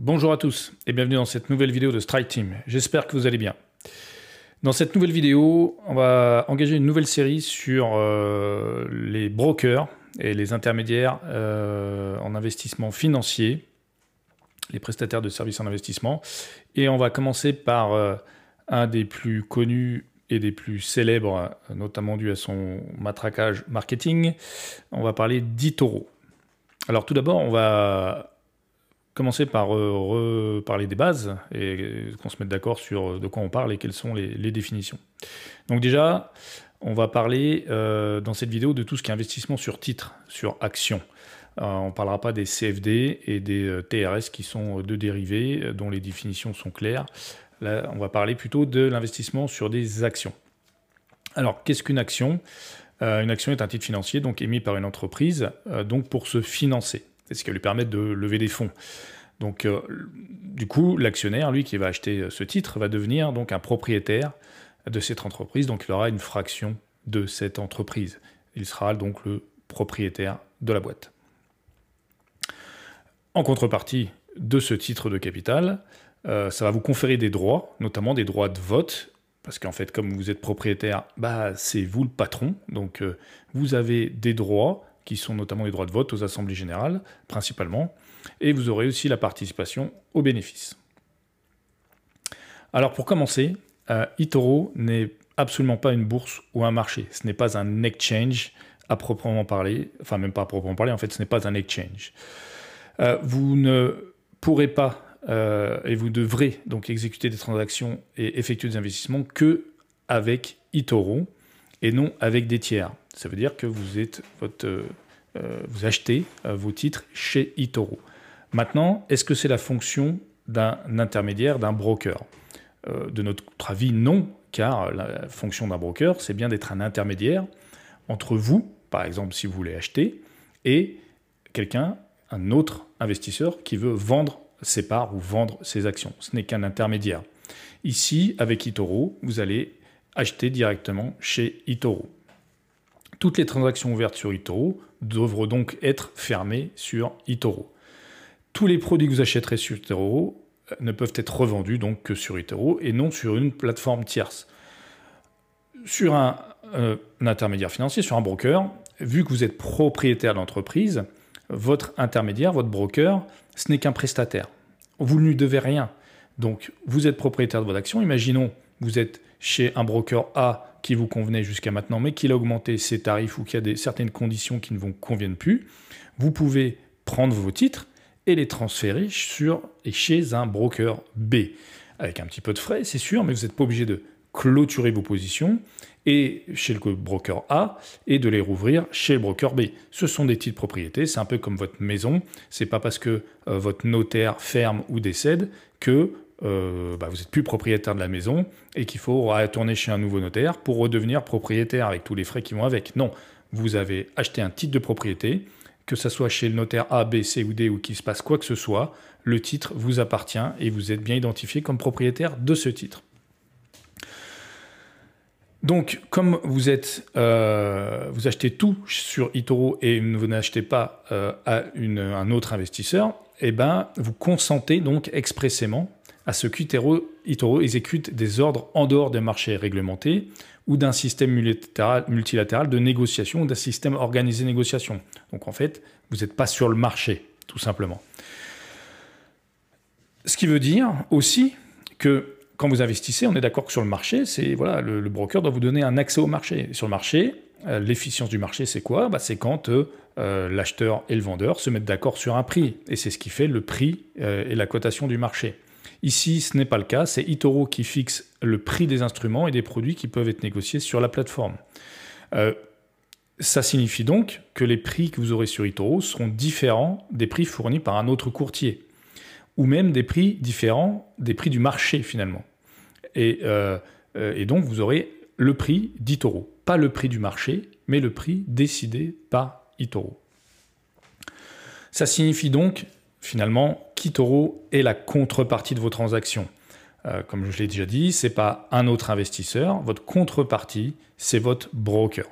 Bonjour à tous et bienvenue dans cette nouvelle vidéo de Strike Team. J'espère que vous allez bien. Dans cette nouvelle vidéo, on va engager une nouvelle série sur euh, les brokers et les intermédiaires euh, en investissement financier, les prestataires de services en investissement. Et on va commencer par euh, un des plus connus et des plus célèbres, notamment dû à son matraquage marketing. On va parler d'Itoro. Alors tout d'abord, on va commencer par euh, reparler des bases et qu'on se mette d'accord sur de quoi on parle et quelles sont les, définitions. Donc déjà, on va parler euh, dans cette vidéo de tout ce qui est investissement sur titre, sur action. Euh, on ne parlera pas des CFD et des TRS qui sont deux dérivés dont les définitions sont claires. Là, on va parler plutôt de l'investissement sur des actions. Alors, qu'est-ce qu'une action? Euh, une action est un titre financier donc émis par une entreprise euh, donc pour se financer. Ce qui va lui permettre de lever des fonds. Donc, euh, du coup, l'actionnaire, lui, qui va acheter ce titre, va devenir donc un propriétaire de cette entreprise. Donc, il aura une fraction de cette entreprise. Il sera donc le propriétaire de la boîte. En contrepartie de ce titre de capital, ça va vous conférer des droits, notamment des droits de vote parce qu'en fait, comme vous êtes propriétaire, bah, c'est vous le patron. Donc, euh, vous avez des droits, qui sont notamment les droits de vote aux assemblées générales, principalement. Et vous aurez aussi la participation aux bénéfices. Alors, pour commencer, euh, Itoro n'est absolument pas une bourse ou un marché. Ce n'est pas un exchange à proprement parler. Enfin, même pas à proprement parler, en fait, ce n'est pas un exchange. Euh, vous ne pourrez pas euh, et vous devrez donc exécuter des transactions et effectuer des investissements que avec eToro et non avec des tiers. Ça veut dire que vous, êtes euh, euh, vous achetez vos titres chez eToro. Maintenant, est-ce que c'est la fonction d'un intermédiaire, d'un broker? De notre avis, non, car la fonction d'un broker, c'est bien d'être un intermédiaire entre vous, par exemple si vous voulez acheter, et quelqu'un, un autre investisseur qui veut vendre ses parts ou vendre ses actions. Ce n'est qu'un intermédiaire. Ici, avec Itoro, vous allez acheter directement chez Itoro. Toutes les transactions ouvertes sur Itoro devront donc être fermées sur Itoro. Tous les produits que vous achèterez sur Itoro euh, ne peuvent être revendus que sur Itoro et non sur une plateforme tierce. Sur un, euh, un intermédiaire financier, sur un broker, vu que vous êtes propriétaire d'entreprise, votre intermédiaire, votre broker, ce n'est qu'un prestataire. Vous ne lui devez rien. Donc, vous êtes propriétaire de votre action. Imaginons, vous êtes chez un broker A qui vous convenait jusqu'à maintenant, mais qu'il a augmenté ses tarifs ou qu'il y a des, certaines conditions qui ne vous conviennent plus. Vous pouvez prendre vos titres et les transférer sur et chez un broker B. Avec un petit peu de frais, c'est sûr, mais vous n'êtes pas obligé de clôturer vos positions et chez le broker A et de les rouvrir chez le broker B. Ce sont des titres propriétés, c'est un peu comme votre maison. C'est pas parce que euh, votre notaire ferme ou décède que euh, bah, vous n'êtes plus propriétaire de la maison et qu'il faut retourner chez un nouveau notaire pour redevenir propriétaire avec tous les frais qui vont avec. Non, vous avez acheté un titre de propriété, que ce soit chez le notaire A, B, C ou D ou qu'il se passe quoi que ce soit, le titre vous appartient et vous êtes bien identifié comme propriétaire de ce titre. Donc, comme vous êtes, euh, vous achetez tout sur eToro et vous n'achetez pas euh, à un autre investisseur, eh ben, vous consentez donc expressément à ce qu'eToro exécute des ordres en dehors des marchés réglementés ou d'un système multilatéral, de négociation ou d'un système organisé de négociation. Donc en fait, vous n'êtes pas sur le marché, tout simplement. Ce qui veut dire aussi que quand vous investissez, on est d'accord que sur le marché, c'est voilà, le, broker doit vous donner un accès au marché. Sur le marché, euh, l'efficience du marché, c'est quoi? Bah, C'est quand euh, euh, l'acheteur et le vendeur se mettent d'accord sur un prix. Et c'est ce qui fait le prix et la cotation du marché. Ici, ce n'est pas le cas. C'est Itoro qui fixe le prix des instruments et des produits qui peuvent être négociés sur la plateforme. ça signifie donc que les prix que vous aurez sur Itoro seront différents des prix fournis par un autre courtier ou même des prix différents des prix du marché finalement. Euh, euh, et, donc vous aurez le prix d'Itoro, pas le prix du marché, mais le prix décidé par Itoro. Ça signifie donc finalement qu'Itoro est la contrepartie de vos transactions. Euh, comme je l'ai déjà dit, ce n'est pas un autre investisseur, votre contrepartie, c'est votre broker.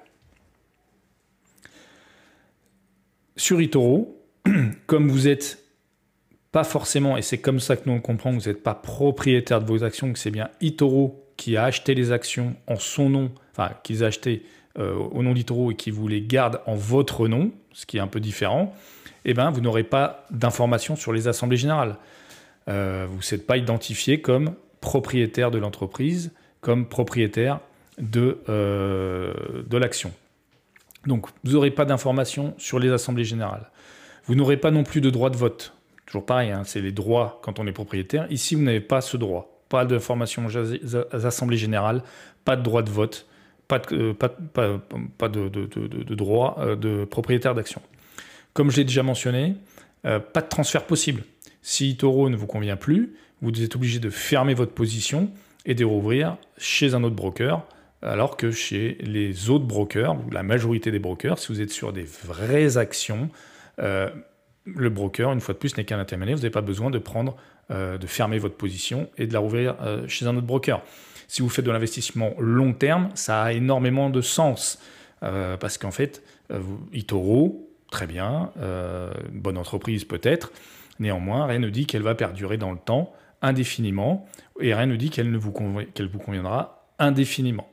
Sur Itoro, comme vous êtes pas forcément, et c'est comme ça que nous on comprend vous n'êtes pas propriétaire de vos actions, que c'est bien Itoro qui a acheté les actions en son nom, enfin qu'ils a acheté euh, au nom d'Itoro et qui vous les garde en votre nom, ce qui est un peu différent, eh ben, vous n'aurez pas d'informations sur les assemblées générales. Euh, vous n'êtes pas identifié comme propriétaire de l'entreprise, comme propriétaire de, euh, de l'action. Donc, vous n'aurez pas d'informations sur les assemblées générales. Vous n'aurez pas non plus de droit de vote. Toujours pareil, hein, c'est les droits quand on est propriétaire. Ici, vous n'avez pas ce droit. Pas d'informations aux assemblées générales, pas de droit de vote, pas de, euh, de, droit de propriétaire d'action. Comme je l'ai déjà mentionné, euh, pas de transfert possible. Si Toro ne vous convient plus, vous êtes obligé de fermer votre position et de rouvrir chez un autre broker, alors que chez les autres brokers, la majorité des brokers, si vous êtes sur des vraies actions, le broker, une fois de plus, n'est qu'un intermédiaire. Vous n'avez pas besoin de prendre, euh, de fermer votre position et de la rouvrir euh, chez un autre broker. Si vous faites de l'investissement long terme, ça a énormément de sens. Euh, parce qu'en fait, Itoro, très bien, bonne entreprise peut-être, néanmoins, rien ne dit qu'elle va perdurer dans le temps indéfiniment, et rien ne dit qu'elle vous, qu'elle vous conviendra indéfiniment.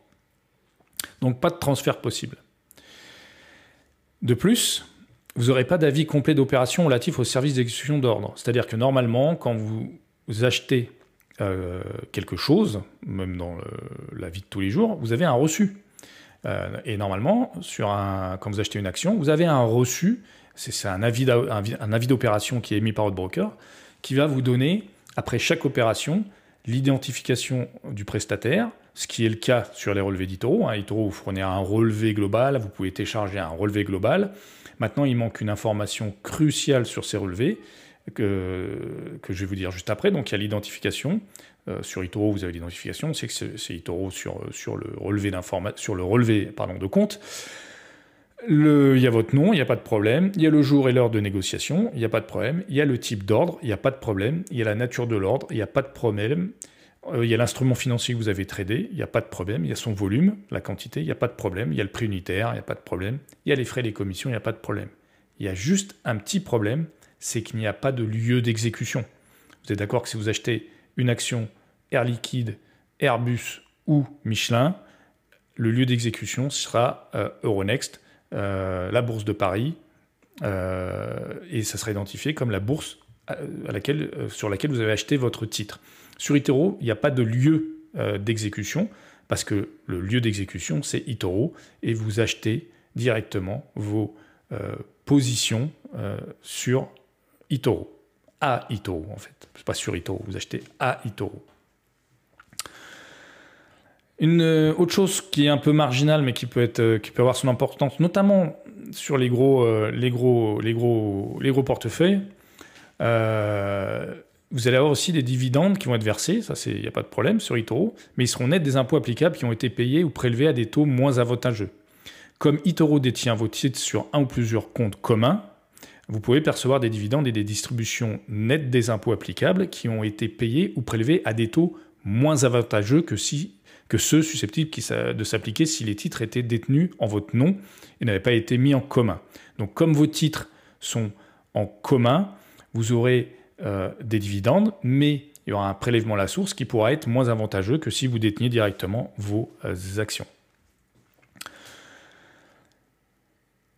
Donc pas de transfert possible. De plus, vous n'aurez pas d'avis complet d'opération relatif au service d'exécution d'ordre. C'est-à-dire que normalement, quand vous achetez euh, quelque chose, même dans la vie de tous les jours, vous avez un reçu. Euh, et normalement, sur un, quand vous achetez une action, vous avez un reçu, c'est un avis d'opération qui est émis par votre broker, qui va vous donner, après chaque opération, l'identification du prestataire, ce qui est le cas sur les relevés d'Itoro. Hein. Itoro, vous fournit un relevé global, vous pouvez télécharger un relevé global. Maintenant, il manque une information cruciale sur ces relevés que, je vais vous dire juste après. Donc, il y a l'identification. Euh, sur Itoro, vous avez l'identification. C'est que c'est Itoro sur, sur le relevé, sur le relevé pardon, de compte. Il y a votre nom, il n'y a pas de problème. Il y a le jour et l'heure de négociation, il n'y a pas de problème. Il y a le type d'ordre, il n'y a pas de problème. Il y a la nature de l'ordre, il n'y a pas de problème. Euh, il y a l'instrument financier que vous avez tradé, il n'y a pas de problème. Il y a son volume, la quantité, il n'y a pas de problème. Il y a le prix unitaire, il n'y a pas de problème. Il y a les frais, les commissions, il n'y a pas de problème. Il y a juste un petit problème, c'est qu'il n'y a pas de lieu d'exécution. Vous êtes d'accord que si vous achetez une action Air Liquide, Airbus ou Michelin, le lieu d'exécution sera euh, Euronext, euh, la bourse de Paris, et ça sera identifié comme la bourse sur laquelle vous avez acheté votre titre. Sur Itoro, il n'y a pas de lieu euh, d'exécution, parce que le lieu d'exécution, c'est Itoro, et vous achetez directement vos euh, positions euh, sur Itoro. À Itoro, en fait. C'est pas sur Itoro, vous achetez à Itoro. Une autre chose qui est un peu marginale, mais qui peut, peut avoir son importance, notamment sur les gros, gros portefeuilles, vous allez avoir aussi des dividendes qui vont être versés, ça il n'y a pas de problème sur Itoro, mais ils seront nets des impôts applicables qui ont été payés ou prélevés à des taux moins avantageux. Comme Itoro détient vos titres sur un ou plusieurs comptes communs, vous pouvez percevoir des dividendes et des distributions nettes des impôts applicables qui ont été payés ou prélevés à des taux moins avantageux que, ceux susceptibles de s'appliquer si les titres étaient détenus en votre nom et n'avaient pas été mis en commun. Donc comme vos titres sont en commun, vous aurez euh, des dividendes, mais il y aura un prélèvement à la source qui pourra être moins avantageux que si vous déteniez directement vos euh, actions.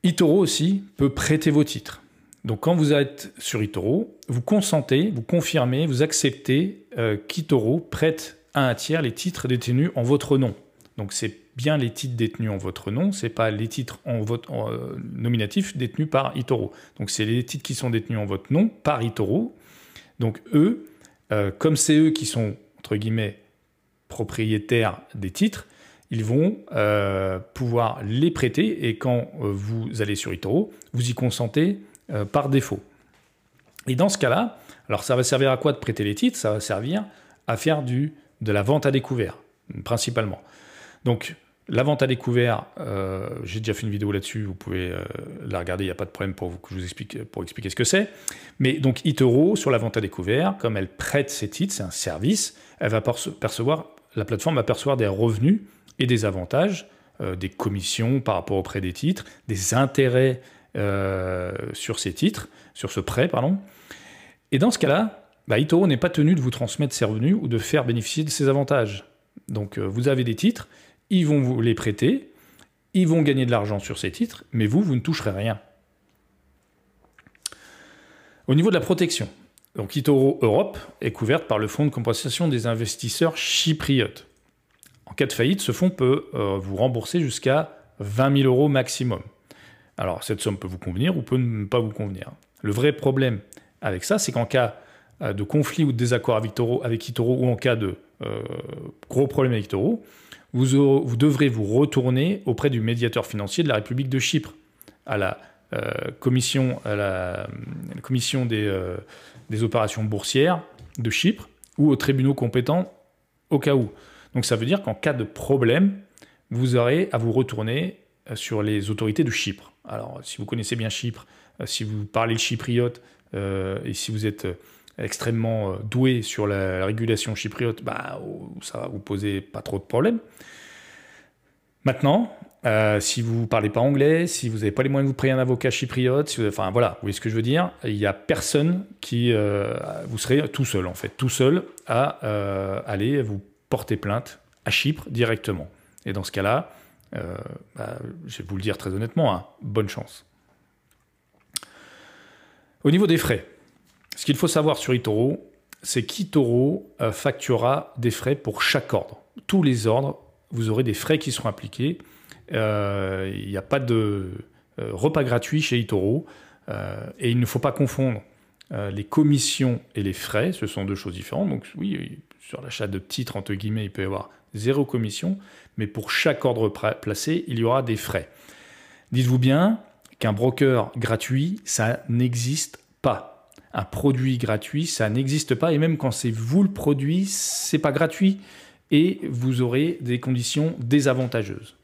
Itoro aussi peut prêter vos titres. Donc quand vous êtes sur Itoro, vous consentez, vous confirmez, vous acceptez euh, qu'Itoro prête à un tiers les titres détenus en votre nom. Donc c'est bien les titres détenus en votre nom, c'est pas les titres en votre nominatif détenus par Itoro. Donc c'est les titres qui sont détenus en votre nom par Itoro donc eux, euh, comme c'est eux qui sont, entre guillemets, propriétaires des titres, ils vont euh, pouvoir les prêter et quand euh, vous allez sur Itoro, vous y consentez par défaut. Et dans ce cas-là, alors ça va servir à quoi de prêter les titres? Ça va servir à faire du, de la vente à découvert, principalement. Donc la vente à découvert, euh, j'ai déjà fait une vidéo là-dessus, vous pouvez euh, la regarder, il n'y a pas de problème pour que je vous explique, pour expliquer ce que c'est. Mais donc Itoro, sur la vente à découvert, comme elle prête ses titres, c'est un service, elle va percevoir, la plateforme va percevoir des revenus et des avantages, euh, des commissions par rapport au prêt des titres, des intérêts sur ces titres, sur ce prêt, pardon. Et dans ce cas-là, bah, Itoro n'est pas tenu de vous transmettre ses revenus ou de faire bénéficier de ses avantages. Donc euh, vous avez des titres, ils vont vous les prêter, ils vont gagner de l'argent sur ces titres, mais vous, vous ne toucherez rien. Au niveau de la protection, donc Itoro Europe est couverte par le fonds de compensation des investisseurs chypriotes. En cas de faillite, ce fonds peut euh, vous rembourser jusqu'à 20 000 euros maximum. Alors cette somme peut vous convenir ou peut ne pas vous convenir. Le vrai problème avec ça, c'est qu'en cas euh, de conflit ou de désaccord avec Itoro ou en cas de euh, gros problème avec Itoro, vous, devrez vous retourner auprès du médiateur financier de la République de Chypre, à la la, commission des, des opérations boursières de Chypre ou aux tribunaux compétents au cas où. Donc ça veut dire qu'en cas de problème, vous aurez à vous retourner euh, sur les autorités de Chypre. Alors si vous connaissez bien Chypre, euh, si vous parlez le chypriote euh, et si vous êtes extrêmement doué sur la, régulation chypriote, bah, oh, ça va vous poser pas trop de problèmes. Maintenant, si vous ne parlez pas anglais, si vous n'avez pas les moyens de vous payer un avocat chypriote, enfin voilà, vous voyez ce que je veux dire, il n'y a personne qui... vous serez tout seul en fait, tout seul à aller vous porter plainte à Chypre directement. Et dans ce cas-là, euh, bah, je vais vous le dire très honnêtement, hein, bonne chance. Au niveau des frais, ce qu'il faut savoir sur eToro, c'est qu'eToro euh, facturera des frais pour chaque ordre. Tous les ordres, vous aurez des frais qui seront appliqués. Euh, il n'y a pas de repas gratuit chez eToro. et il ne faut pas confondre les commissions et les frais, ce sont deux choses différentes. Donc oui, sur l'achat de titres, entre guillemets, il peut y avoir zéro commission, mais pour chaque ordre placé, il y aura des frais. Dites-vous bien qu'un broker gratuit, ça n'existe pas. Un produit gratuit, ça n'existe pas, et même quand c'est vous le produit, c'est pas gratuit, et vous aurez des conditions désavantageuses.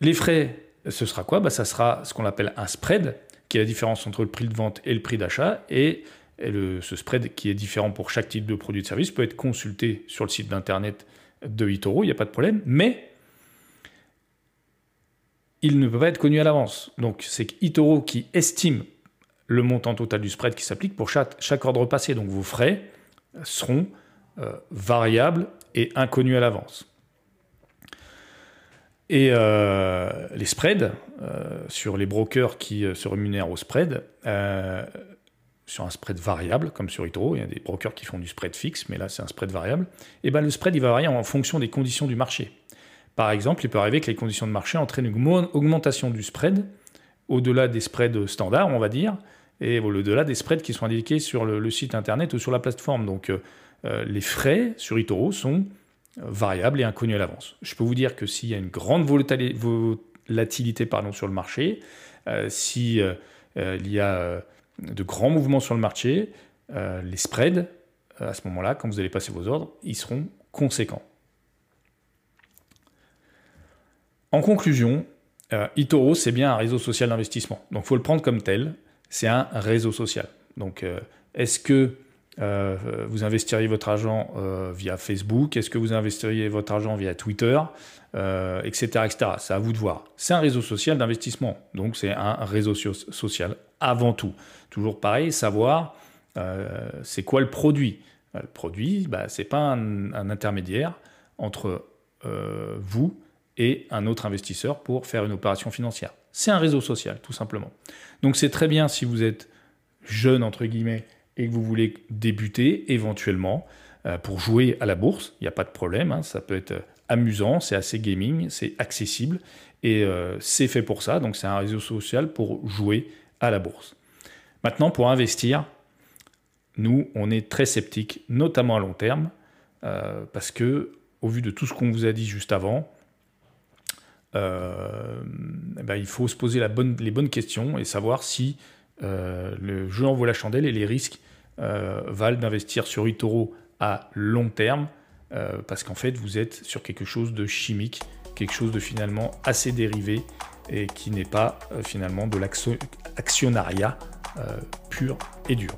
Les frais, ce sera quoi? Bah, Ça sera ce qu'on appelle un spread, qui est la différence entre le prix de vente et le prix d'achat, et ce spread qui est différent pour chaque type de produit de service peut être consulté sur le site d'internet de Itoro, il n'y a pas de problème, mais il ne peut pas être connu à l'avance. Donc c'est Itoro qui estime le montant total du spread qui s'applique pour chaque, ordre passé. Donc vos frais seront euh, variables et inconnus à l'avance. Et euh, les spreads, euh, sur les brokers qui se rémunèrent au spread, sur un spread variable, comme sur Itoro, il y a des brokers qui font du spread fixe, mais là c'est un spread variable, et ben le spread il va varier en fonction des conditions du marché. Par exemple, il peut arriver que les conditions de marché entraînent une augmentation du spread au-delà des spreads standards, on va dire, et au-delà des spreads qui sont indiqués sur le, site internet ou sur la plateforme. Donc euh, euh, les frais sur Itoro sont variables et inconnus à l'avance. Je peux vous dire que s'il y a une grande volatilité pardon, sur le marché, euh, si il y a de grands mouvements sur le marché, euh, les spreads, euh, à ce moment-là, quand vous allez passer vos ordres, ils seront conséquents. En conclusion, euh, eToro, c'est bien un réseau social d'investissement. Donc, il faut le prendre comme tel. C'est un réseau social. Donc, est-ce que vous investiriez votre argent via Facebook Est-ce que vous investiriez votre argent via Twitter Etc. etc. C'est à vous de voir. C'est un réseau social d'investissement. Donc, c'est un réseau social avant tout. Toujours pareil, savoir euh, c'est quoi le produit. Euh, le produit, bah, ce n'est pas un, intermédiaire entre euh, vous et un autre investisseur pour faire une opération financière. C'est un réseau social, tout simplement. Donc c'est très bien si vous êtes jeune, entre guillemets, et que vous voulez débuter éventuellement pour jouer à la bourse. Il n'y a pas de problème, hein. ça peut être amusant, c'est assez gaming, c'est accessible, et c'est fait pour ça. Donc c'est un réseau social pour jouer à la bourse. Maintenant, pour investir, nous, on est très sceptiques, notamment à long terme, euh, parce que, au vu de tout ce qu'on vous a dit juste avant, euh, eh ben, il faut se poser les bonnes questions et savoir si euh, le jeu en vaut la chandelle et les risques valent d'investir sur eToro à long terme, parce qu'en fait, vous êtes sur quelque chose de chimique, quelque chose de finalement assez dérivé et qui n'est pas finalement de l'actionnariat euh, pur et dur.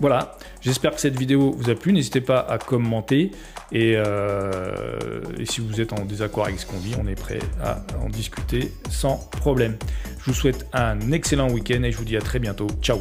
Voilà, j'espère que cette vidéo vous a plu. N'hésitez pas à commenter. Et, euh, et, si vous êtes en désaccord avec ce qu'on dit, on est prêt à en discuter sans problème. Je vous souhaite un excellent week-end et je vous dis à très bientôt. Ciao